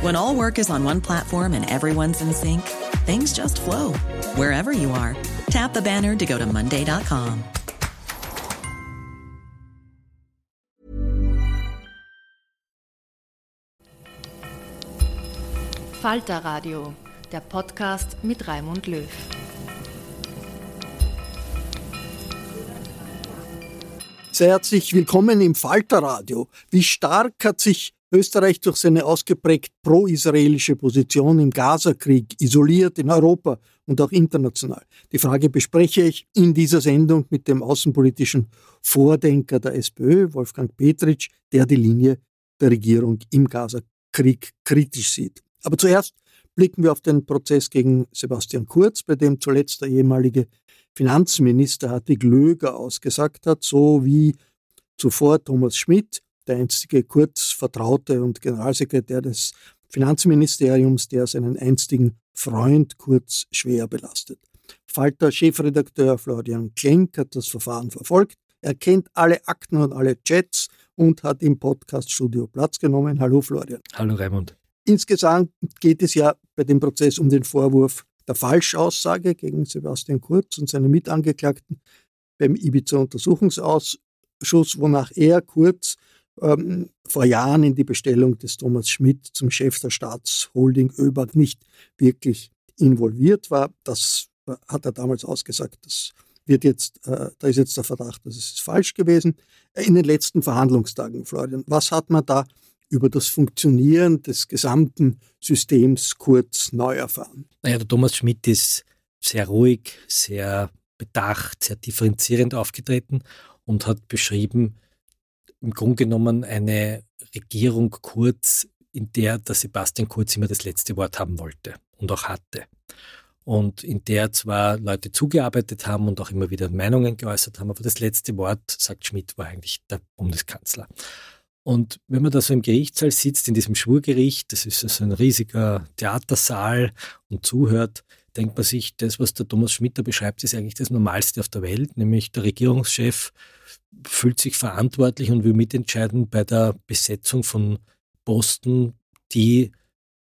When all work is on one platform and everyone's in sync, things just flow wherever you are. Tap the banner to go to Monday.com. Falter Radio, der Podcast mit Raimund Löw. Sehr herzlich willkommen im Falterradio. Wie stark hat sich Österreich durch seine ausgeprägt pro-israelische Position im Gazakrieg isoliert in Europa und auch international. Die Frage bespreche ich in dieser Sendung mit dem außenpolitischen Vordenker der SPÖ, Wolfgang Petritsch, der die Linie der Regierung im Gazakrieg kritisch sieht. Aber zuerst blicken wir auf den Prozess gegen Sebastian Kurz, bei dem zuletzt der ehemalige Finanzminister Hartwig Löger ausgesagt hat, so wie zuvor Thomas Schmidt, der einstige Kurz Vertraute und Generalsekretär des Finanzministeriums, der seinen einstigen Freund Kurz schwer belastet. Falter-Chefredakteur Florian Klenk hat das Verfahren verfolgt. Er kennt alle Akten und alle Chats und hat im Podcaststudio Platz genommen. Hallo Florian. Hallo Raimund. Insgesamt geht es ja bei dem Prozess um den Vorwurf der Falschaussage gegen Sebastian Kurz und seine Mitangeklagten beim Ibiza-Untersuchungsausschuss, wonach er Kurz ähm, vor Jahren in die Bestellung des Thomas Schmidt zum Chef der Staatsholding ÖBAG nicht wirklich involviert war. Das hat er damals ausgesagt. Das wird jetzt, äh, da ist jetzt der Verdacht, dass es falsch gewesen. In den letzten Verhandlungstagen, Florian, was hat man da über das Funktionieren des gesamten Systems kurz neu erfahren? Naja, der Thomas Schmidt ist sehr ruhig, sehr bedacht, sehr differenzierend aufgetreten und hat beschrieben, im Grunde genommen eine Regierung Kurz, in der der Sebastian Kurz immer das letzte Wort haben wollte und auch hatte. Und in der zwar Leute zugearbeitet haben und auch immer wieder Meinungen geäußert haben, aber das letzte Wort, sagt Schmidt, war eigentlich der Bundeskanzler. Und wenn man da so im Gerichtssaal sitzt, in diesem Schwurgericht, das ist so ein riesiger Theatersaal und zuhört, denkt man sich, das, was der Thomas Schmidt da beschreibt, ist eigentlich das Normalste auf der Welt, nämlich der Regierungschef fühlt sich verantwortlich und will mitentscheiden bei der Besetzung von Posten, die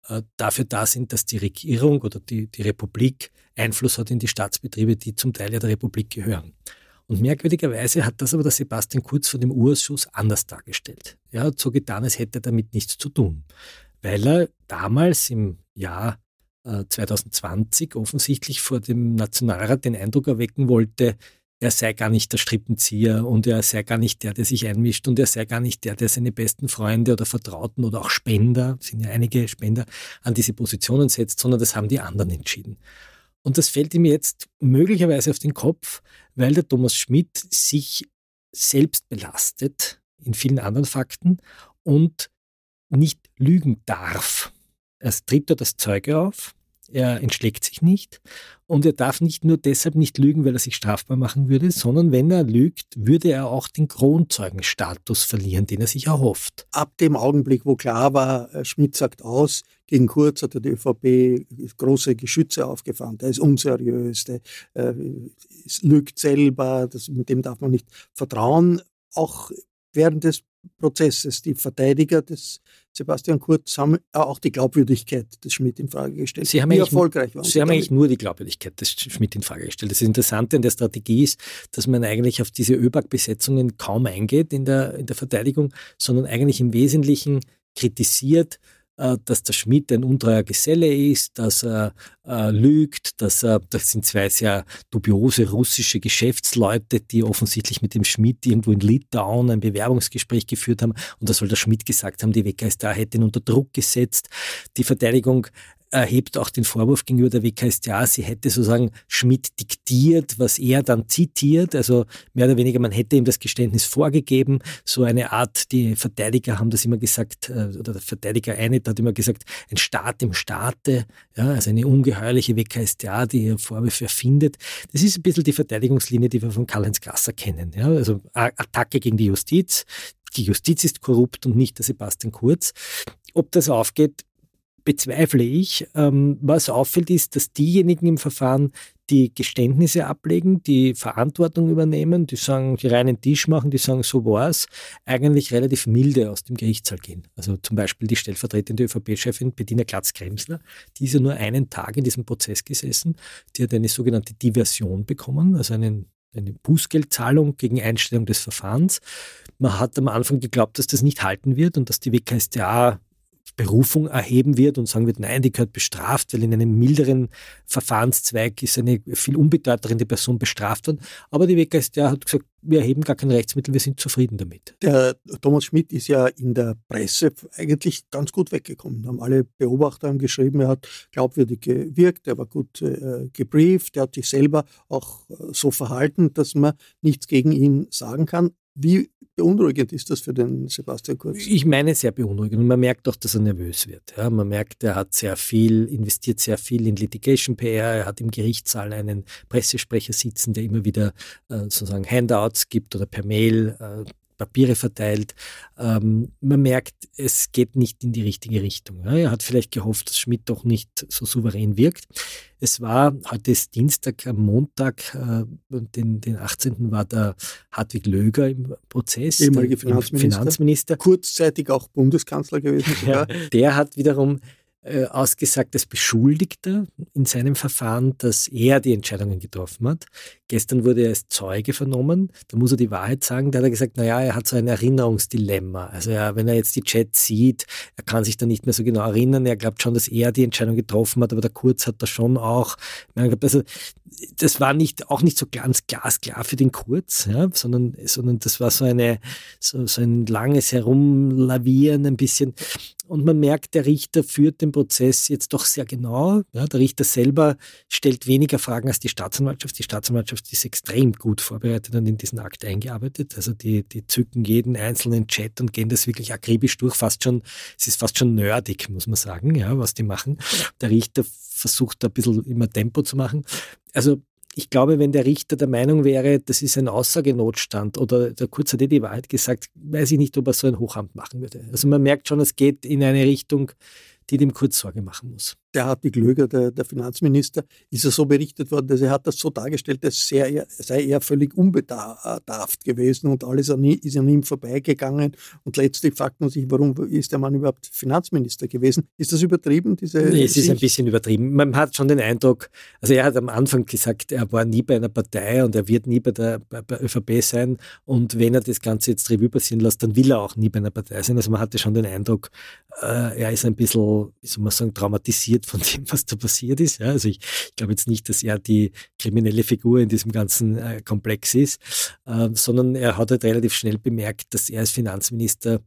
äh, dafür da sind, dass die Regierung oder die, die Republik Einfluss hat in die Staatsbetriebe, die zum Teil ja der Republik gehören. Und merkwürdigerweise hat das aber der Sebastian Kurz vor dem Urausschuss anders dargestellt. Er hat so getan, als hätte er damit nichts zu tun, weil er damals im Jahr 2020 äh, offensichtlich vor dem Nationalrat den Eindruck erwecken wollte, er sei gar nicht der Strippenzieher und er sei gar nicht der, der sich einmischt und er sei gar nicht der, der seine besten Freunde oder Vertrauten oder auch Spender, sind ja einige Spender, an diese Positionen setzt, sondern das haben die anderen entschieden. Und das fällt ihm jetzt möglicherweise auf den Kopf, weil der Thomas Schmidt sich selbst belastet in vielen anderen Fakten und nicht lügen darf. Er tritt dort als Zeuge auf er entschlägt sich nicht und er darf nicht nur deshalb nicht lügen, weil er sich strafbar machen würde, sondern wenn er lügt, würde er auch den Kronzeugenstatus verlieren, den er sich erhofft. Ab dem Augenblick, wo klar war, äh, Schmidt sagt aus, gegen Kurz hat die ÖVP große Geschütze aufgefahren. Der ist unseriös, der äh, lügt selber, das, mit dem darf man nicht vertrauen. Auch während des Prozesses. Die Verteidiger des Sebastian Kurz haben auch die Glaubwürdigkeit des Schmidt in Frage gestellt. Sie haben Wie erfolgreich waren Sie, haben eigentlich nur die Glaubwürdigkeit des Schmidt in Frage gestellt. Das Interessante an der Strategie ist, dass man eigentlich auf diese ÖBAG-Besetzungen kaum eingeht in der, in der Verteidigung, sondern eigentlich im Wesentlichen kritisiert, dass der Schmidt ein untreuer Geselle ist, dass er äh, lügt, dass er, das sind zwei sehr dubiose russische Geschäftsleute, die offensichtlich mit dem Schmidt irgendwo in Litauen ein Bewerbungsgespräch geführt haben und da soll der Schmidt gesagt haben, die WKStA hätte ihn unter Druck gesetzt. Die Verteidigung erhebt auch den Vorwurf gegenüber der WKStA, sie hätte sozusagen Schmidt diktiert, was er dann zitiert. Also mehr oder weniger, man hätte ihm das Geständnis vorgegeben. So eine Art, die Verteidiger haben das immer gesagt, äh, oder der Verteidiger eine hat immer gesagt, ein Staat im Staate, ja, also eine ungeheuerliche WKStA, die ihr Vorwürfe erfindet. Das ist ein bisschen die Verteidigungslinie, die wir von Karl-Heinz Gasser kennen. Ja, also Attacke gegen die Justiz. Die Justiz ist korrupt und nicht der Sebastian Kurz. Ob das aufgeht, bezweifle ich. Ähm, was auffällt, ist, dass diejenigen im Verfahren, die Geständnisse ablegen, die Verantwortung übernehmen, die sagen, die reinen Tisch machen, die sagen, so war's, eigentlich relativ milde aus dem Gerichtssaal gehen. Also zum Beispiel die stellvertretende ÖVP-Chefin Bettina Glatz-Kremsler, die ist ja nur einen Tag in diesem Prozess gesessen, die hat eine sogenannte Diversion bekommen, also einen eine Bußgeldzahlung gegen Einstellung des Verfahrens. Man hat am Anfang geglaubt, dass das nicht halten wird und dass die WKStA Berufung erheben wird und sagen wird, nein, die gehört bestraft, weil in einem milderen Verfahrenszweig ist eine viel unbedeutende Person bestraft worden. Aber die WKStA hat gesagt, wir erheben gar kein Rechtsmittel, wir sind zufrieden damit. Der Thomas Schmidt ist ja in der Presse eigentlich ganz gut weggekommen. Haben alle Beobachter haben geschrieben, er hat glaubwürdig gewirkt, er war gut äh, gebrieft, er hat sich selber auch äh, so verhalten, dass man nichts gegen ihn sagen kann. Wie beunruhigend ist das für den Sebastian Kurz? Ich meine sehr beunruhigend. Man merkt auch, dass er nervös wird. Ja, man merkt, er hat sehr viel, investiert sehr viel in Litigation PR. Er hat im Gerichtssaal einen Pressesprecher sitzen, der immer wieder äh, sozusagen Handouts gibt oder per Mail äh, Papiere verteilt. Ähm, man merkt, es geht nicht in die richtige Richtung. Ja. Er hat vielleicht gehofft, dass Schmidt doch nicht so souverän wirkt. Es war, heute ist Dienstag, am Montag, äh, den, den 18. war der Hartwig Löger im Prozess. Ehemaliger Finanzminister. Finanzminister. Kurzzeitig auch Bundeskanzler gewesen. Ja, der hat wiederum äh, ausgesagt als Beschuldigter in seinem Verfahren, dass er die Entscheidungen getroffen hat. Gestern wurde er als Zeuge vernommen. Da muss er die Wahrheit sagen. Da hat er gesagt, naja, er hat so ein Erinnerungsdilemma. Also ja, wenn er jetzt die Chats sieht, er kann sich da nicht mehr so genau erinnern. Er glaubt schon, dass er die Entscheidung getroffen hat, aber der Kurz hat da schon auch. Also das war nicht auch nicht so ganz glasklar für den Kurz, ja, sondern sondern das war so eine so, so ein langes Herumlavieren ein bisschen. Und man merkt, der Richter führt den Prozess jetzt doch sehr genau. Ja, der Richter selber stellt weniger Fragen als die Staatsanwaltschaft. Die Staatsanwaltschaft ist extrem gut vorbereitet und in diesen Akt eingearbeitet. Also die, die zücken jeden einzelnen Chat und gehen das wirklich akribisch durch. Fast schon, es ist fast schon nerdig, muss man sagen, ja, was die machen. Der Richter versucht da ein bisschen immer Tempo zu machen. Also ich glaube, wenn der Richter der Meinung wäre, das ist ein Aussagenotstand oder der Kurz hat eh die Wahrheit gesagt, weiß ich nicht, ob er so ein Hochamt machen würde. Also man merkt schon, es geht in eine Richtung, die dem Kurz Sorge machen muss der Hartwig Löger, der, der, Finanzminister, ist er so berichtet worden, dass er hat das so dargestellt, als sei, sei er völlig unbedarft gewesen und alles ist an ihm vorbeigegangen und letztlich fragt man sich, warum ist der Mann überhaupt Finanzminister gewesen? Ist das übertrieben? Diese nee, es ist ein bisschen übertrieben. Man hat schon den Eindruck, also er hat am Anfang gesagt, er war nie bei einer Partei und er wird nie bei der, bei der ÖVP sein und wenn er das Ganze jetzt Revue passieren lässt, dann will er auch nie bei einer Partei sein. Also man hatte schon den Eindruck, äh, er ist ein bisschen, wie soll man sagen, traumatisiert von dem, was da passiert ist. Ja, also ich, ich glaube jetzt nicht, dass er die kriminelle Figur in diesem ganzen äh, Komplex ist, äh, sondern er hat halt relativ schnell bemerkt, dass er als Finanzminister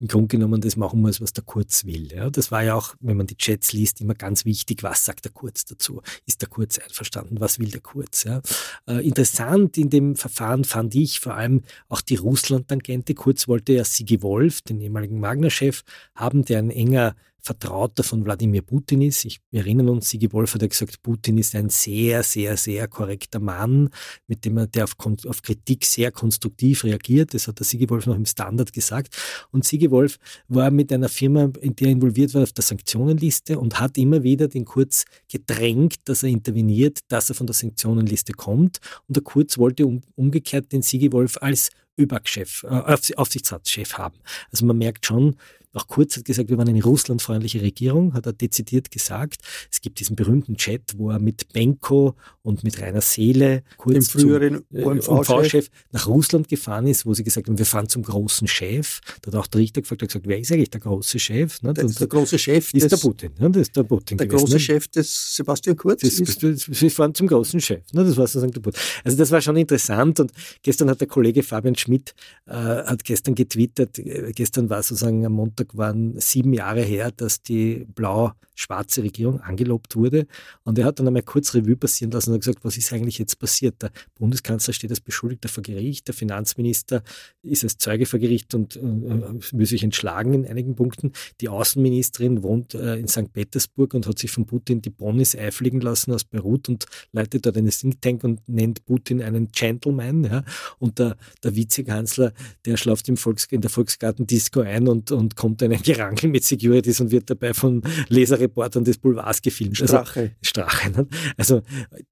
im Grunde genommen das machen muss, was der Kurz will. Ja, das war ja auch, wenn man die Chats liest, immer ganz wichtig, was sagt der Kurz dazu? Ist der Kurz einverstanden? Was will der Kurz? Ja? Äh, interessant in dem Verfahren fand ich vor allem auch die Russland-Tangente. Kurz wollte ja Sigi Wolf, den ehemaligen Magna-Chef, haben, der ein enger Vertrauter von Wladimir Putin ist. Ich, wir erinnern uns, Sigi Wolf hat ja gesagt, Putin ist ein sehr, sehr, sehr korrekter Mann, mit dem er, der auf, auf Kritik sehr konstruktiv reagiert. Das hat der Sigi Wolf noch im Standard gesagt. Und Sigi Wolf war mit einer Firma, in der er involviert war, auf der Sanktionenliste und hat immer wieder den Kurz gedrängt, dass er interveniert, dass er von der Sanktionenliste kommt. Und der Kurz wollte um, umgekehrt den Sigi Wolf als ÖBAG-Chef, äh, Aufsichtsratschef haben. Also man merkt schon, auch Kurz hat gesagt, wir waren eine russlandfreundliche Regierung, hat er dezidiert gesagt. Es gibt diesen berühmten Chat, wo er mit Benko und mit Rainer Seele, Kurz dem früheren äh, OMV-Chef, nach Russland gefahren ist, wo sie gesagt haben, wir fahren zum großen Chef. Da hat auch der Richter gefragt, hat gesagt, wer ist eigentlich der große Chef? Ne? Der, der große Chef ist des, der Putin. Ne? Das ist der Putin der gewesen, große ne? Chef des Sebastian Kurz. Das, ist, wir fahren zum großen Chef. Ne? Das war sozusagen der Putin. Also das war schon interessant und gestern hat der Kollege Fabian Schmidt äh, hat gestern getwittert, äh, gestern war sozusagen am Montag Montag waren sieben Jahre her, dass die blau-schwarze Regierung angelobt wurde. Und er hat dann einmal kurz Revue passieren lassen und gesagt, was ist eigentlich jetzt passiert? Der Bundeskanzler steht als Beschuldigter vor Gericht, der Finanzminister ist als Zeuge vor Gericht und äh, will sich entschlagen in einigen Punkten. Die Außenministerin wohnt äh, in St. Petersburg und hat sich von Putin die Bonis einfliegen lassen aus Beirut und leitet dort einen Think Tank und nennt Putin einen Gentleman. Ja? Und der, der Vizekanzler, der schlaft im Volks, in der Volksgarten-Disco ein und, und kommt einen Gerangel mit Securities und wird dabei von Leserreportern des Boulevards gefilmt. Also Strache. Also, Strache. Ne? Also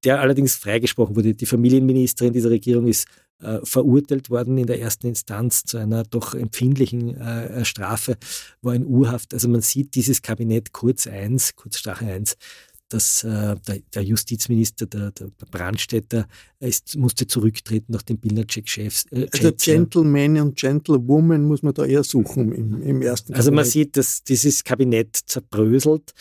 der allerdings freigesprochen wurde. Die Familienministerin dieser Regierung ist äh, verurteilt worden in der ersten Instanz zu einer doch empfindlichen äh, Strafe, war in Urhaft. Also man sieht dieses Kabinett Kurz 1, Kurz Strache 1, dass äh, der, der, Justizminister, der, der Brandstätter, ist, musste zurücktreten nach dem Bildercheck-Chefs. Äh, also Gentleman und Gentlewoman muss man da eher suchen im, im ersten Kabinett. Also man sieht, dass dieses Kabinett zerbröselt.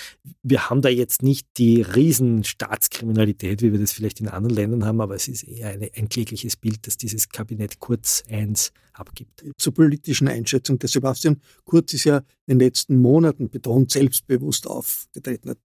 Wir haben da jetzt nicht die riesen Staatskriminalität, wie wir das vielleicht in anderen Ländern haben, aber es ist eher eine, ein klägliches Bild, dass dieses Kabinett Kurz 1 abgibt. Zur politischen Einschätzung. Der Sebastian Kurz ist ja in den letzten Monaten betont selbstbewusst aufgetreten, hat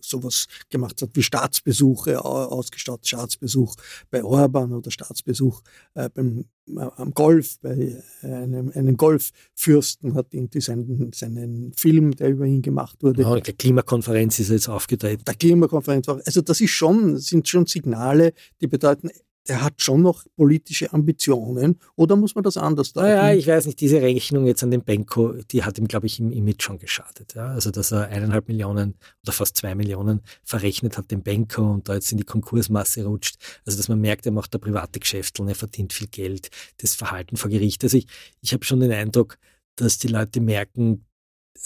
sowas gemacht hat wie Staatsbesuche, ausgestattet Staatsbesuch bei Orban oder Staatsbesuch äh, beim, äh, am Golf, bei einem, einem Golffürsten hat irgendwie seinen, seinen Film, der über ihn gemacht wurde. Ja, der Klimakonferenz ist jetzt aufgetreten. Der Klimakonferenz. Also das ist schon, sind schon Signale, die bedeuten, der hat schon noch politische Ambitionen oder muss man das anders deuten? Ja, ich weiß nicht, diese Rechnung jetzt an den Benko, die hat ihm, glaube ich, im Image schon geschadet. Ja? Also, dass er eineinhalb Millionen oder fast zwei Millionen verrechnet hat, den Benko und da jetzt in die Konkursmasse rutscht. Also, dass man merkt, er macht da private Geschäfte und er verdient viel Geld, das Verhalten vor Gericht. Also, ich, ich habe schon den Eindruck, dass die Leute merken,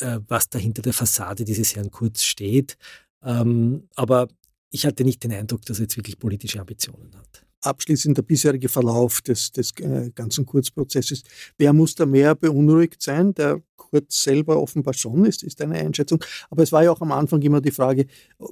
äh, was da hinter der Fassade dieses Herrn Kurz steht. Ähm, aber ich hatte nicht den Eindruck, dass er jetzt wirklich politische Ambitionen hat abschließend der bisherige Verlauf des, des äh, ganzen Kurzprozesses. Wer muss da mehr beunruhigt sein? Der Kurz selber offenbar schon ist, ist eine Einschätzung. Aber es war ja auch am Anfang immer die Frage,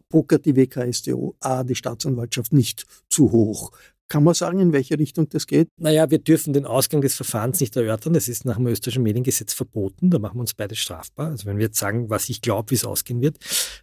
pokert die WKStO, A, die Staatsanwaltschaft nicht zu hoch? Kann man sagen, in welche Richtung das geht? Naja, wir dürfen den Ausgang des Verfahrens nicht erörtern. Das ist nach dem österreichischen Mediengesetz verboten. Da machen wir uns beide strafbar. Also wenn wir jetzt sagen, was ich glaube, wie es ausgehen wird,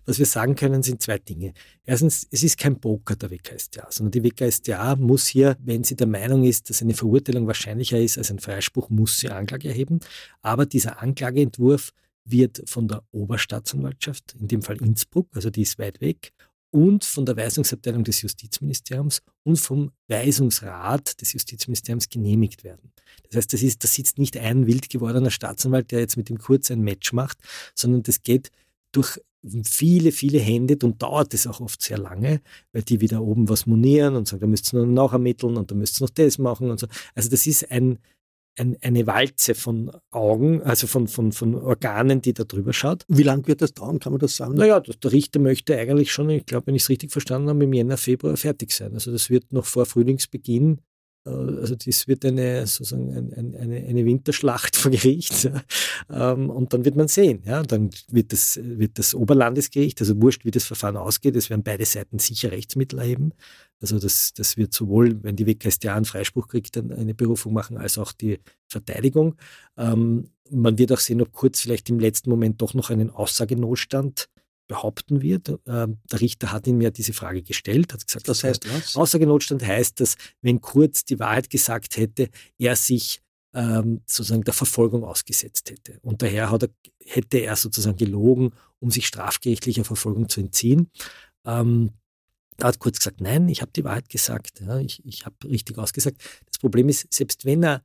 was wir sagen können, sind zwei Dinge. Erstens, es ist kein Poker der WKStA, sondern die WKStA muss hier, wenn sie der Meinung ist, dass eine Verurteilung wahrscheinlicher ist als ein Freispruch, muss sie Anklage erheben. Aber dieser Anklageentwurf wird von der Oberstaatsanwaltschaft, in dem Fall Innsbruck, also die ist weit weg, und von der Weisungsabteilung des Justizministeriums und vom Weisungsrat des Justizministeriums genehmigt werden. Das heißt, das ist, da sitzt nicht ein wild gewordener Staatsanwalt, der jetzt mit dem Kurz ein Match macht, sondern das geht durch viele, viele Hände und dauert es auch oft sehr lange, weil die wieder oben was monieren und sagen, da müsst ihr noch ermitteln und da müsst ihr noch das machen und so. Also das ist ein, ein, eine Walze von Augen, also von, von, von Organen, die da drüber schaut. Wie lange wird das dauern, kann man das sagen? Naja, der Richter möchte eigentlich schon, ich glaube, wenn ich es richtig verstanden habe, im Jänner, Februar fertig sein. Also das wird noch vor Frühlingsbeginn also das wird eine, sozusagen eine, eine, eine Winterschlacht vor Gericht. Ja. Ähm, und dann wird man sehen. Ja. Dann wird das, wird das Oberlandesgericht, also wurscht, wie das Verfahren ausgeht, es werden beide Seiten sicher Rechtsmittel erheben. Also das, das wird sowohl, wenn die WKStA einen Freispruch kriegt, dann eine Berufung machen, als auch die Verteidigung. Ähm, man wird auch sehen, ob Kurz vielleicht im letzten Moment doch noch einen Aussagenotstand behaupten wird. Ähm, der Richter hat ihm ja diese Frage gestellt, hat gesagt, das heißt was? Aussagenotstand heißt, dass wenn Kurz die Wahrheit gesagt hätte, er sich ähm, sozusagen der Verfolgung ausgesetzt hätte. Und daher er, hätte er sozusagen gelogen, um sich strafgerichtlicher Verfolgung zu entziehen. Ähm, er hat kurz gesagt, nein, ich habe die Wahrheit gesagt, ja, ich, ich habe richtig ausgesagt. Das Problem ist, selbst wenn er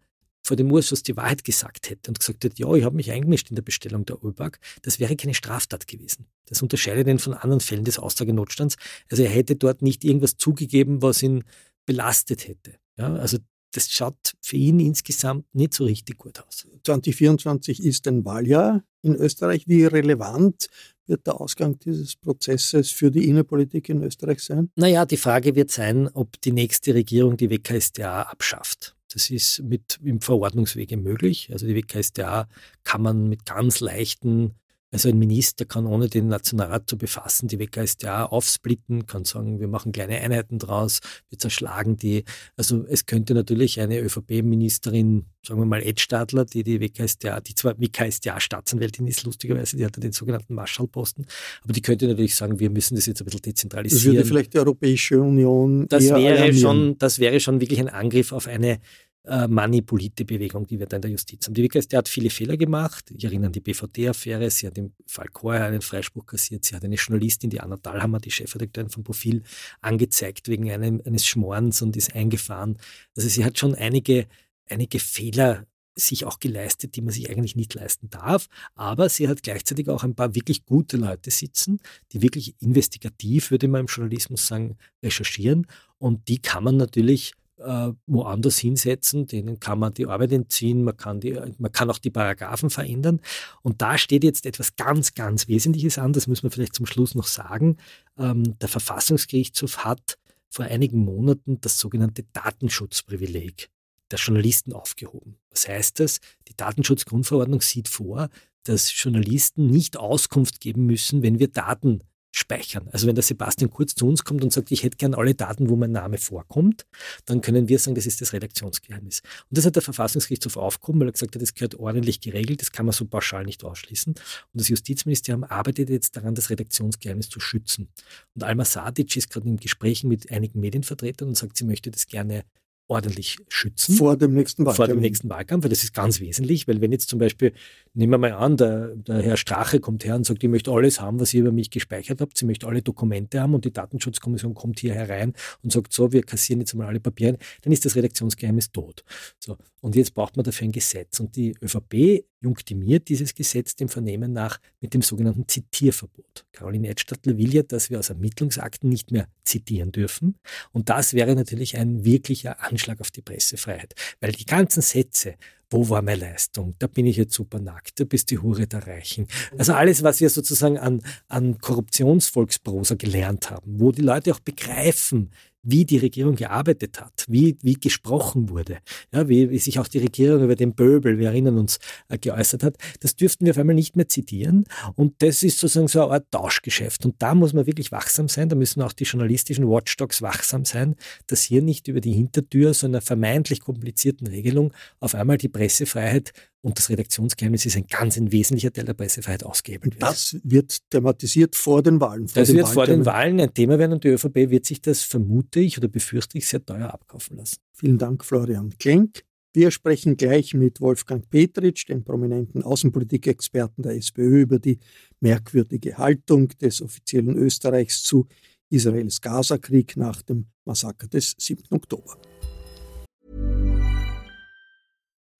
vor dem Urschuss die Wahrheit gesagt hätte und gesagt hätte, ja, ich habe mich eingemischt in der Bestellung der ÖBAG, das wäre keine Straftat gewesen. Das unterscheidet ihn von anderen Fällen des Aussagenotstands. Also er hätte dort nicht irgendwas zugegeben, was ihn belastet hätte. Ja, also das schaut für ihn insgesamt nicht so richtig gut aus. 2024 ist ein Wahljahr in Österreich. Wie relevant wird der Ausgang dieses Prozesses für die Innenpolitik in Österreich sein? Naja, die Frage wird sein, ob die nächste Regierung die WKStA abschafft. Das ist mit im Verordnungswege möglich. Also die WKStA kann man mit ganz leichten also ein Minister kann ohne den Nationalrat zu befassen die WKStA aufsplitten, kann sagen, wir machen kleine Einheiten draus, wir zerschlagen die. Also es könnte natürlich eine ÖVP-Ministerin, sagen wir mal Ed Stadler, die die WKStA, die zwar WKStA-Staatsanwältin ist, lustigerweise, die hat den sogenannten Marschallposten, aber die könnte natürlich sagen, wir müssen das jetzt ein bisschen dezentralisieren. Das würde vielleicht die Europäische Union das wäre schon, Das wäre schon wirklich ein Angriff auf eine äh, manipulite Bewegung, die wir da in der Justiz haben. Die WKStA hat viele Fehler gemacht. Ich erinnere an die BVD-Affäre. Sie hat im Fall Korher einen Freispruch kassiert. Sie hat eine Journalistin, die Anna Dahlhammer, die Chefredakteurin vom Profil, angezeigt wegen einem, eines Schmorens und ist eingefahren. Also sie hat schon einige, einige Fehler sich auch geleistet, die man sich eigentlich nicht leisten darf. Aber sie hat gleichzeitig auch ein paar wirklich gute Leute sitzen, die wirklich investigativ, würde man im Journalismus sagen, recherchieren. Und die kann man natürlich äh, woanders hinsetzen, denen kann man die Arbeit entziehen, man kann, die, man kann auch die Paragraphen verändern. Und da steht jetzt etwas ganz, ganz Wesentliches an, das müssen wir vielleicht zum Schluss noch sagen. Ähm, der Verfassungsgerichtshof hat vor einigen Monaten das sogenannte Datenschutzprivileg der Journalisten aufgehoben. Was heißt das? Die Datenschutzgrundverordnung sieht vor, dass Journalisten nicht Auskunft geben müssen, wenn wir Daten speichern. Also wenn der Sebastian Kurz zu uns kommt und sagt, ich hätte gern alle Daten, wo mein Name vorkommt, dann können wir sagen, das ist das Redaktionsgeheimnis. Und das hat der Verfassungsgerichtshof aufgehoben, weil er gesagt hat, das gehört ordentlich geregelt, das kann man so pauschal nicht ausschließen. Und das Justizministerium arbeitet jetzt daran, das Redaktionsgeheimnis zu schützen. Und Alma Sadic ist gerade in Gesprächen mit einigen Medienvertretern und sagt, sie möchte das gerne ordentlich schützen. Vor dem nächsten Wahlkampf. Vor dem nächsten Wahlkampf, weil das ist ganz wesentlich, weil wenn jetzt zum Beispiel, nehmen wir mal an, der, der Herr Strache kommt her und sagt, ich möchte alles haben, was ihr über mich gespeichert habt, sie möchte alle Dokumente haben und die Datenschutzkommission kommt hier herein und sagt, so, wir kassieren jetzt mal alle Papiere, dann ist das Redaktionsgeheimnis tot. So. Und jetzt braucht man dafür ein Gesetz. Und die ÖVP junktimiert dieses Gesetz dem Vernehmen nach mit dem sogenannten Zitierverbot. Caroline Edstadler will ja, dass wir aus Ermittlungsakten nicht mehr zitieren dürfen. Und das wäre natürlich ein wirklicher Anschlag auf die Pressefreiheit. Weil die ganzen Sätze, wo war meine Leistung? Da bin ich jetzt super nackt, du bist die Hure der Reichen. Also alles, was wir sozusagen an, an Korruptionsvolksprosa gelernt haben, wo die Leute auch begreifen, wie die Regierung gearbeitet hat, wie, wie gesprochen wurde, ja, wie, wie sich auch die Regierung über den Böbel, wir erinnern uns, äh, geäußert hat, das dürften wir auf einmal nicht mehr zitieren. Und das ist sozusagen so eine Art Tauschgeschäft. Und da muss man wirklich wachsam sein, da müssen auch die journalistischen Watchdogs wachsam sein, dass hier nicht über die Hintertür so einer vermeintlich komplizierten Regelung auf einmal die Pressefreiheit und das Redaktionsgeheimnis ist ein ganz ein wesentlicher Teil der Pressefreiheit ausgehebelt wird. Das wird thematisiert vor den Wahlen. Vor das wird vor den Wahlen ein Thema werden und die ÖVP wird sich das, vermute ich oder befürchte ich, sehr teuer abkaufen lassen. Vielen Dank, Florian Klenk. Wir sprechen gleich mit Wolfgang Petritsch, dem prominenten Außenpolitikexperten der SPÖ, über die merkwürdige Haltung des offiziellen Österreichs zu Israels Gaza-Krieg nach dem Massaker des 7. Oktober.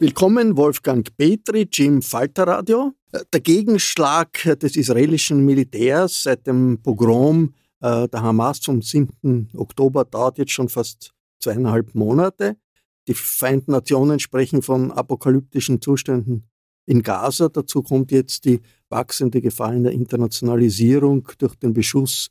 Willkommen, Wolfgang Petritsch im Falterradio. Der Gegenschlag des israelischen Militärs seit dem Pogrom äh, der Hamas zum 7. Oktober dauert jetzt schon fast zweieinhalb Monate. Die Vereinten Nationen sprechen von apokalyptischen Zuständen in Gaza. Dazu kommt jetzt die wachsende Gefahr in der Internationalisierung durch den Beschuss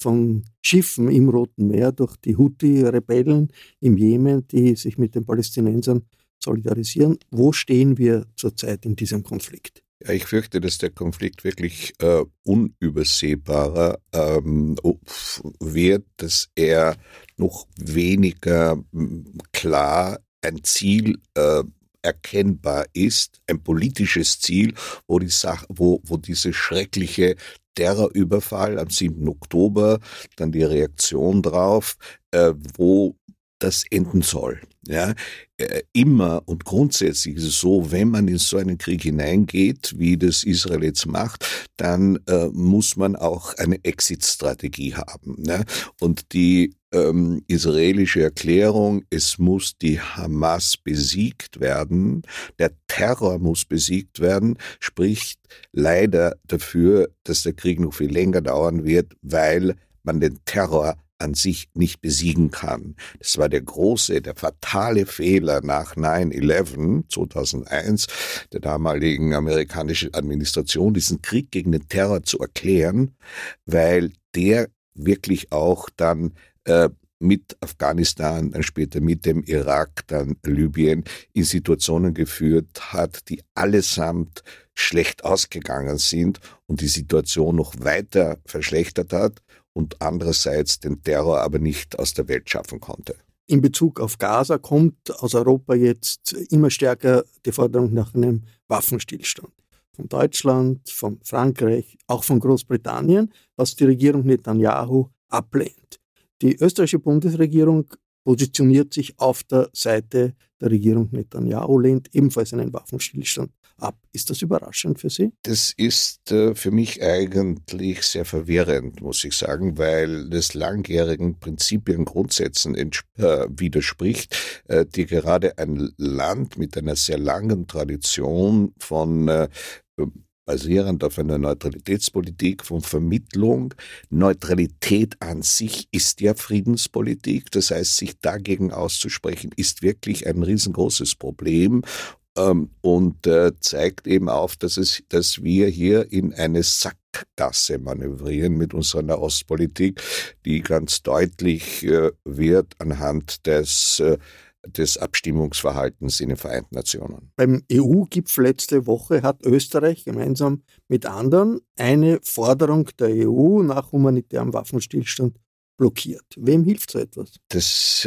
von Schiffen im Roten Meer durch die Houthi-Rebellen im Jemen, die sich mit den Palästinensern solidarisieren. Wo stehen wir zurzeit in diesem Konflikt? Ja, ich fürchte, dass der Konflikt wirklich äh, unübersehbarer ähm, wird, dass er noch weniger klar ein Ziel äh, erkennbar ist, ein politisches Ziel, wo die Sache, wo, wo diese schreckliche Terrorüberfall am 7. Oktober, dann die Reaktion drauf, äh, wo das enden soll. Ja, äh, immer und grundsätzlich ist es so, wenn man in so einen Krieg hineingeht, wie das Israel jetzt macht, dann äh, muss man auch eine Exit-Strategie haben. Ne? Und die ähm, israelische Erklärung, es muss die Hamas besiegt werden, der Terror muss besiegt werden, spricht leider dafür, dass der Krieg noch viel länger dauern wird, weil man den Terror an sich nicht besiegen kann. Das war der große, der fatale Fehler nach 9-11 2001 der damaligen amerikanischen Administration, diesen Krieg gegen den Terror zu erklären, weil der wirklich auch dann äh, mit Afghanistan, dann später mit dem Irak, dann Libyen in Situationen geführt hat, die allesamt schlecht ausgegangen sind und die Situation noch weiter verschlechtert hat und andererseits den Terror aber nicht aus der Welt schaffen konnte. In Bezug auf Gaza kommt aus Europa jetzt immer stärker die Forderung nach einem Waffenstillstand. Von Deutschland, von Frankreich, auch von Großbritannien, was die Regierung Netanyahu ablehnt. Die österreichische Bundesregierung positioniert sich auf der Seite der Regierung Netanyahu, lehnt ebenfalls einen Waffenstillstand ab. Ist das überraschend für Sie? Das ist äh, für mich eigentlich sehr verwirrend, muss ich sagen, weil das langjährigen Prinzipien, Grundsätzen äh, widerspricht, äh, die gerade ein Land mit einer sehr langen Tradition von basierend auf einer Neutralitätspolitik von Vermittlung. Neutralität an sich ist ja Friedenspolitik. Das heißt, sich dagegen auszusprechen, ist wirklich ein riesengroßes Problem ähm, und äh, zeigt eben auf, dass, es, dass wir hier in eine Sackgasse manövrieren mit unserer Nahostpolitik, die ganz deutlich äh, wird anhand des äh, des Abstimmungsverhaltens in den Vereinten Nationen. Beim EU-Gipfel letzte Woche hat Österreich gemeinsam mit anderen eine Forderung der EU nach humanitärem Waffenstillstand blockiert. Wem hilft so etwas? Das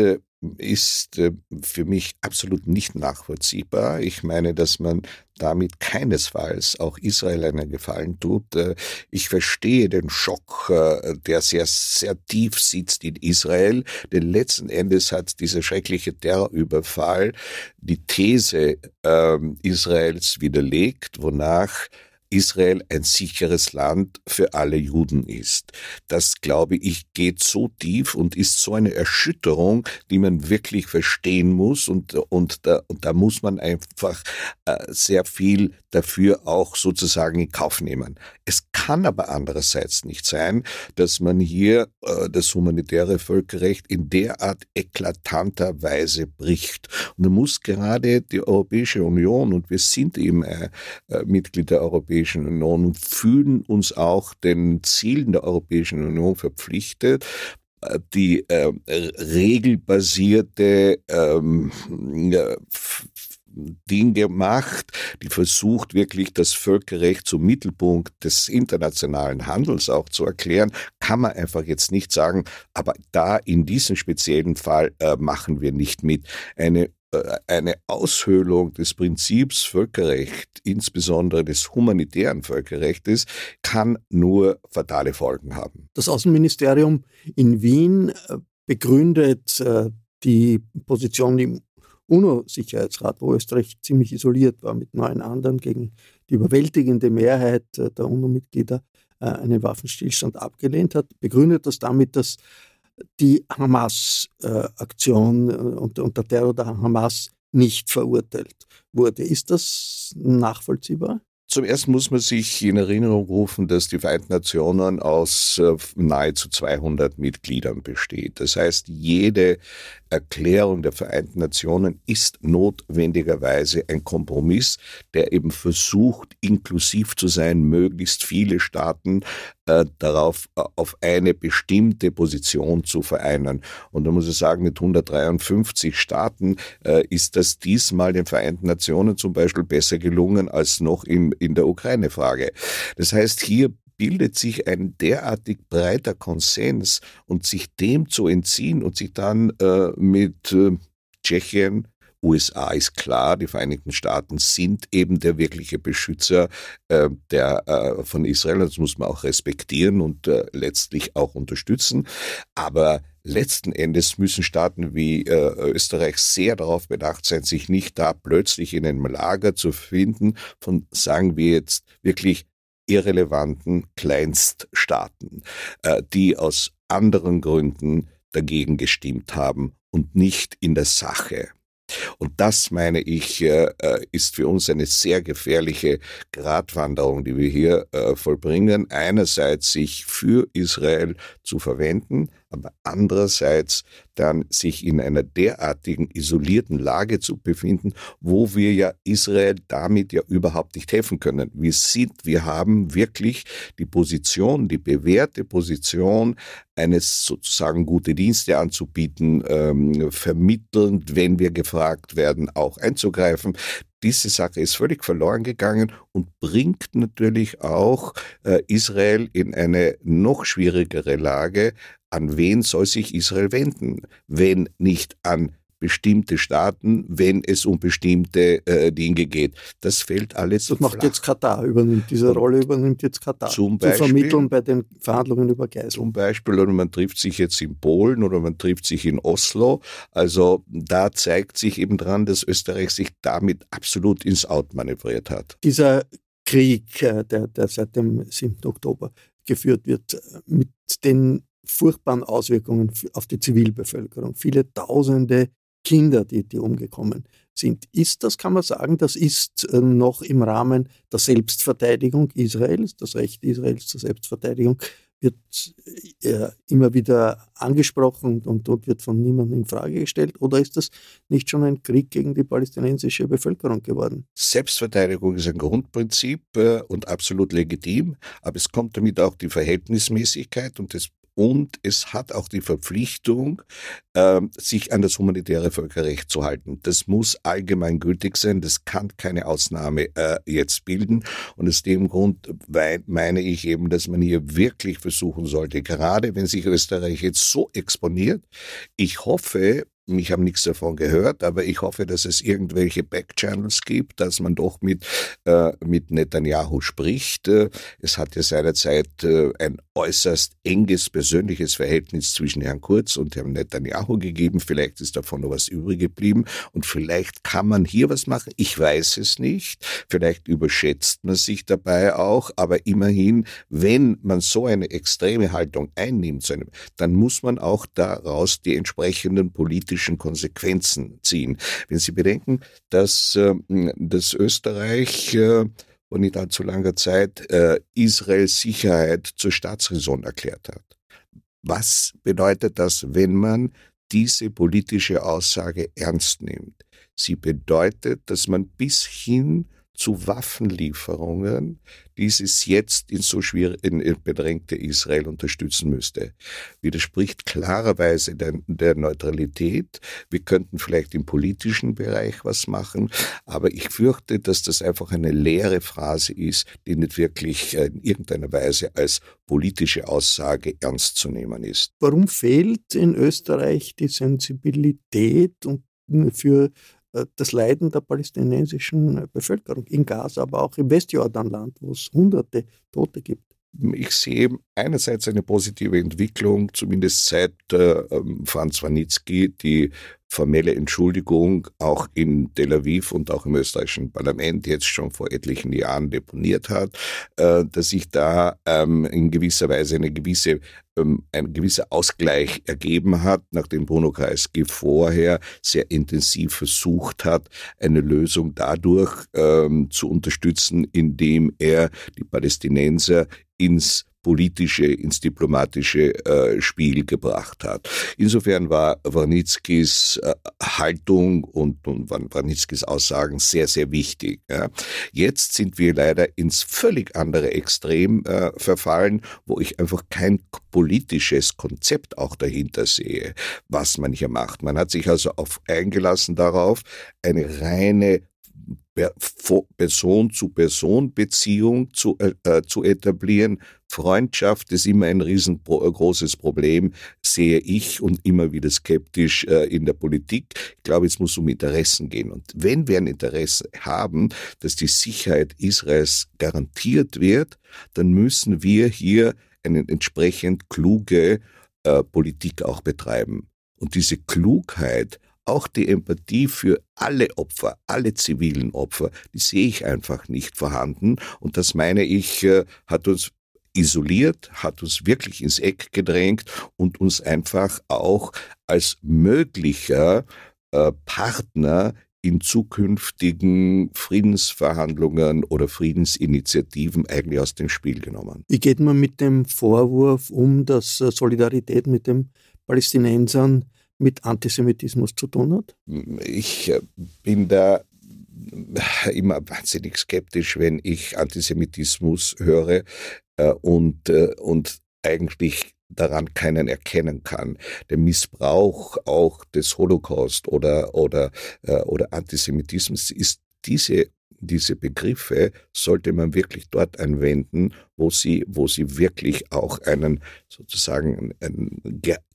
ist äh, für mich absolut nicht nachvollziehbar. Ich meine, dass man damit keinesfalls auch Israel einen Gefallen tut. Äh, ich verstehe den Schock, äh, der sehr, sehr tief sitzt in Israel, denn letzten Endes hat dieser schreckliche Terrorüberfall die These äh, Israels widerlegt, wonach Israel ein sicheres Land für alle Juden ist. Das, glaube ich, geht so tief und ist so eine Erschütterung, die man wirklich verstehen muss und, und, da, und da muss man einfach äh, sehr viel dafür auch sozusagen in Kauf nehmen. Es kann aber andererseits nicht sein, dass man hier äh, das humanitäre Völkerrecht in derart eklatanter Weise bricht. Und da muss gerade die Europäische Union, und wir sind eben äh, äh, Mitglied der Europäischen Union und fühlen uns auch den Zielen der Europäischen Union verpflichtet, äh, die äh, regelbasierte ähm, Ding gemacht, die versucht wirklich das Völkerrecht zum Mittelpunkt des internationalen Handels auch zu erklären, kann man einfach jetzt nicht sagen, aber da in diesem speziellen Fall äh, machen wir nicht mit. Eine eine Aushöhlung des Prinzips Völkerrecht, insbesondere des humanitären Völkerrechtes, kann nur fatale Folgen haben. Das Außenministerium in Wien äh, begründet äh, die Position im UNO-Sicherheitsrat, wo Österreich ziemlich isoliert war mit neun anderen gegen die überwältigende Mehrheit äh, der UNO-Mitglieder äh, einen Waffenstillstand abgelehnt hat, begründet das damit, dass die Hamas-Aktion äh, und, und der Terror der Hamas nicht verurteilt wurde. Ist das nachvollziehbar? Zum ersten muss man sich in Erinnerung rufen, dass die Vereinten Nationen aus äh, nahezu 200 Mitgliedern besteht. Das heißt, jede Erklärung der Vereinten Nationen ist notwendigerweise ein Kompromiss, der eben versucht, inklusiv zu sein, möglichst viele Staaten äh, darauf, äh, auf eine bestimmte Position zu vereinen. Und da muss ich sagen, mit 153 Staaten äh, ist das diesmal den Vereinten Nationen zum Beispiel besser gelungen als noch in, in der Ukraine-Frage. Das heißt, hier bildet sich ein derartig breiter Konsens und sich dem zu entziehen und sich dann äh, mit äh, Tschechien, USA ist klar, die Vereinigten Staaten sind eben der wirkliche Beschützer äh, der, äh, von Israel. Das muss man auch respektieren und äh, letztlich auch unterstützen. Aber letzten Endes müssen Staaten wie äh, Österreich sehr darauf bedacht sein, sich nicht da plötzlich in einem Lager zu finden von, sagen wir jetzt, wirklich irrelevanten Kleinststaaten, äh, die aus anderen Gründen dagegen gestimmt haben und nicht in der Sache. Und das, meine ich, äh, äh, ist für uns eine sehr gefährliche Gratwanderung, die wir hier vollbringen. Einerseits sich für Israel zu verwenden, aber andererseits dann sich in einer derartigen isolierten Lage zu befinden, wo wir ja Israel damit ja überhaupt nicht helfen können. Wir sind, wir haben wirklich die Position, die bewährte Position eines sozusagen gute Dienste anzubieten, ähm, vermittelnd, wenn wir gefragt werden, auch einzugreifen diese Sache ist völlig verloren gegangen und bringt natürlich auch äh, Israel in eine noch schwierigere Lage. An wen soll sich Israel wenden, wenn nicht an bestimmte Staaten, wenn es um bestimmte äh, Dinge geht. Das fällt alles. Das macht flach. jetzt Katar, übernimmt diese Rolle übernimmt jetzt Katar. Zum Beispiel, zu vermitteln bei den Verhandlungen über Geiseln. Zum Beispiel, oder man trifft sich jetzt in Polen oder man trifft sich in Oslo. Also da zeigt sich eben dran, dass Österreich sich damit absolut ins Out manövriert hat. Dieser Krieg, äh, der, der seit dem 7. Oktober geführt wird, äh, mit den furchtbaren Auswirkungen auf die Zivilbevölkerung. Viele Tausende Kinder, die, die umgekommen sind. Ist das, kann man sagen, das ist äh, noch im Rahmen der Selbstverteidigung Israels, das Recht Israels zur Selbstverteidigung wird äh, immer wieder angesprochen und, und wird von niemandem in Frage gestellt? Oder ist das nicht schon ein Krieg gegen die palästinensische Bevölkerung geworden? Selbstverteidigung ist ein Grundprinzip äh, und absolut legitim, aber es kommt damit auch die Verhältnismäßigkeit und das und es hat auch die Verpflichtung, ähm, sich an das humanitäre Völkerrecht zu halten. Das muss allgemein gültig sein, das kann keine Ausnahme äh, jetzt bilden. Und aus dem Grund meine ich eben, dass man hier wirklich versuchen sollte, gerade wenn sich Österreich jetzt so exponiert, ich hoffe, ich habe nichts davon gehört, aber ich hoffe, dass es irgendwelche Backchannels gibt, dass man doch mit, äh, mit Netanyahu spricht. Äh, es hat ja seinerzeit äh, ein äußerst enges persönliches Verhältnis zwischen Herrn Kurz und Herrn Netanyahu gegeben. Vielleicht ist davon noch was übrig geblieben und vielleicht kann man hier was machen. Ich weiß es nicht. Vielleicht überschätzt man sich dabei auch, aber immerhin, wenn man so eine extreme Haltung einnimmt, dann muss man auch daraus die entsprechenden politischen Konsequenzen ziehen. Wenn Sie bedenken, dass, äh, dass Österreich äh, vor nicht allzu langer Zeit äh, Israels Sicherheit zur Staatsräson erklärt hat. Was bedeutet das, wenn man diese politische Aussage ernst nimmt? Sie bedeutet, dass man bis hin zu Waffenlieferungen dieses jetzt in so schwer in, bedrängte Israel unterstützen müsste. Widerspricht klarerweise der, der Neutralität. Wir könnten vielleicht im politischen Bereich was machen, aber ich fürchte, dass das einfach eine leere Phrase ist, die nicht wirklich äh, in irgendeiner Weise als politische Aussage ernst zu nehmen ist. Warum fehlt in Österreich die Sensibilität und für äh, das Leiden der palästinensischen Bevölkerung in Gaza, aber auch im Westjordanland, wo es hunderte Tote gibt. Ich sehe einerseits eine positive Entwicklung, zumindest seit äh, ähm, Franz Wanitzki die formelle Entschuldigung auch in Tel Aviv und auch im österreichischen Parlament jetzt schon vor etlichen Jahren deponiert hat, äh, dass sich da ähm, in gewisser Weise eine gewisse ähm, ein gewisser Ausgleich ergeben hat, nachdem Bruno Kreisky vorher sehr intensiv versucht hat, eine Lösung dadurch ähm, zu unterstützen, indem er die Palästinenser ins politische, ins diplomatische äh, Spiel gebracht hat. Insofern war Warnitzkis äh, Haltung und, und Warnitzkis Aussagen sehr, sehr wichtig. Ja. Jetzt sind wir leider ins völlig andere Extrem äh, verfallen, wo ich einfach kein politisches Konzept auch dahinter sehe, was man hier macht. Man hat sich also auf, eingelassen darauf, eine reine Person-zu-Person-Beziehung zu, äh, äh, zu etablieren. Freundschaft ist immer ein riesengroßes Problem, sehe ich und immer wieder skeptisch äh, in der Politik. Ich glaube, es muss um Interessen gehen. Und wenn wir ein Interesse haben, dass die Sicherheit Israels garantiert wird, dann müssen wir hier eine entsprechend kluge äh, Politik auch betreiben. Und diese Klugheit auch die Empathie für alle Opfer, alle zivilen Opfer, die sehe ich einfach nicht vorhanden. Und das meine ich, äh, hat uns isoliert, hat uns wirklich ins Eck gedrängt und uns einfach auch als möglicher äh, Partner in zukünftigen Friedensverhandlungen oder Friedensinitiativen eigentlich aus dem Spiel genommen. Wie geht man mit dem Vorwurf um, dass äh, Solidarität mit den Palästinensern mit Antisemitismus zu tun hat? Ich äh, bin da immer wahnsinnig skeptisch, wenn ich Antisemitismus höre äh, und, äh, und eigentlich daran keinen erkennen kann. Der Missbrauch auch des Holocaust oder, oder, oder Antisemitismus ist diese diese Begriffe sollte man wirklich dort anwenden, wo sie, wo sie wirklich auch einen sozusagen einen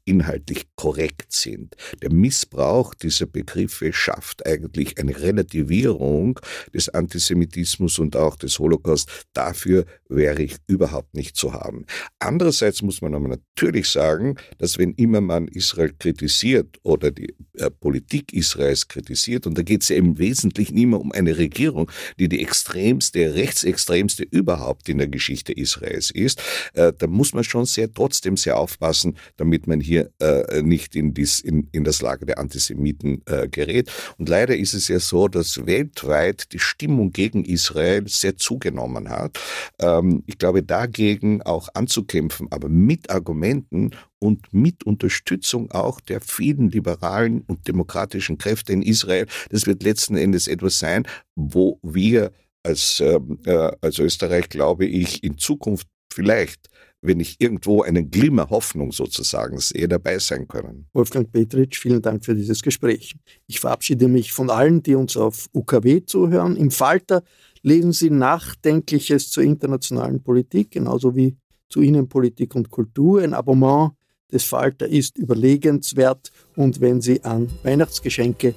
inhaltlich korrekt sind. Der Missbrauch dieser Begriffe schafft eigentlich eine Relativierung des Antisemitismus und auch des Holocaust. Dafür wäre ich überhaupt nicht zu haben. Andererseits muss man aber natürlich sagen, dass wenn immer man Israel kritisiert oder die äh, Politik Israels kritisiert, und da geht es ja im Wesentlichen immer um eine Regierung, die die extremste, rechtsextremste überhaupt in der Geschichte Israels ist, äh, da muss man schon sehr trotzdem sehr aufpassen, damit man hier hier äh, nicht in, dies, in, in das Lager der Antisemiten äh, gerät. Und leider ist es ja so, dass weltweit die Stimmung gegen Israel sehr zugenommen hat. Ähm, ich glaube, dagegen auch anzukämpfen, aber mit Argumenten und mit Unterstützung auch der vielen liberalen und demokratischen Kräfte in Israel, das wird letzten Endes etwas sein, wo wir als, ähm, äh, als Österreich, glaube ich, in Zukunft vielleicht wenn ich irgendwo einen Glimmer Hoffnung sozusagen sehe, dabei sein können. Wolfgang Petritsch, vielen Dank für dieses Gespräch. Ich verabschiede mich von allen, die uns auf UKW zuhören. Im Falter lesen Sie Nachdenkliches zur internationalen Politik, genauso wie zu Innenpolitik und Kultur. Ein Abonnement des Falter ist überlegenswert und wenn Sie an Weihnachtsgeschenke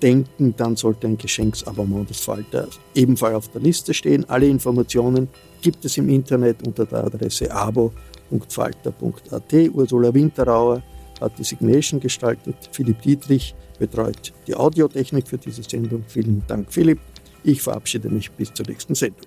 denken, dann sollte ein Geschenksabonnement des Falter ebenfalls auf der Liste stehen. Alle Informationen gibt es im Internet unter der Adresse abo.falter.at. Ursula Winterauer hat die Signation gestaltet. Philipp Dietrich betreut die Audiotechnik für diese Sendung. Vielen Dank, Philipp. Ich verabschiede mich bis zur nächsten Sendung.